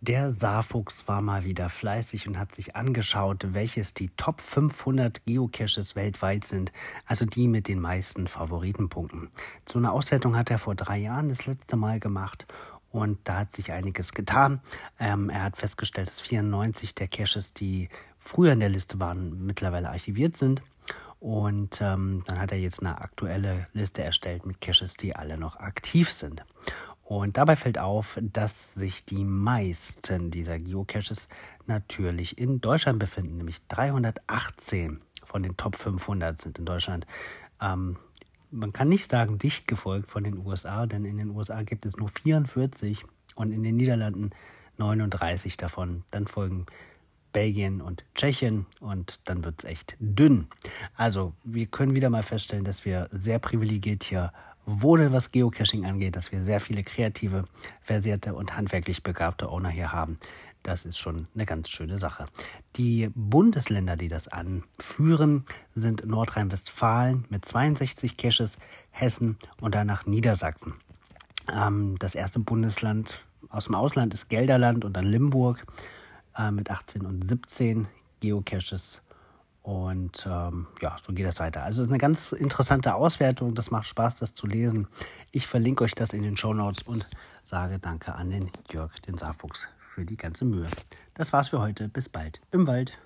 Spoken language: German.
Der Saarfuchs war mal wieder fleißig und hat sich angeschaut, welches die Top 500 Geocaches weltweit sind, also die mit den meisten Favoritenpunkten. So eine Auswertung hat er vor drei Jahren das letzte Mal gemacht und da hat sich einiges getan. Ähm, er hat festgestellt, dass 94 der Caches, die früher in der Liste waren, mittlerweile archiviert sind. Und ähm, dann hat er jetzt eine aktuelle Liste erstellt mit Caches, die alle noch aktiv sind. Und dabei fällt auf, dass sich die meisten dieser Geocaches natürlich in Deutschland befinden, nämlich 318 von den Top 500 sind in Deutschland. Ähm, man kann nicht sagen dicht gefolgt von den USA, denn in den USA gibt es nur 44 und in den Niederlanden 39 davon. Dann folgen Belgien und Tschechien und dann wird es echt dünn. Also wir können wieder mal feststellen, dass wir sehr privilegiert hier wohnen, was Geocaching angeht, dass wir sehr viele kreative, versierte und handwerklich begabte Owner hier haben. Das ist schon eine ganz schöne Sache. Die Bundesländer, die das anführen, sind Nordrhein-Westfalen mit 62 Caches, Hessen und danach Niedersachsen. Ähm, das erste Bundesland aus dem Ausland ist Gelderland und dann Limburg äh, mit 18 und 17 Geocaches. Und ähm, ja, so geht das weiter. Also es ist eine ganz interessante Auswertung. Das macht Spaß, das zu lesen. Ich verlinke euch das in den Show Notes und sage Danke an den Jörg, den Saarfuchs, für die ganze Mühe. Das war's für heute. Bis bald im Wald.